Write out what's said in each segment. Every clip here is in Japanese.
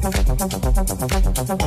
ちゃんとちゃんとちゃんとちゃんとちゃんと。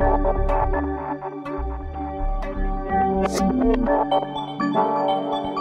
Thank you.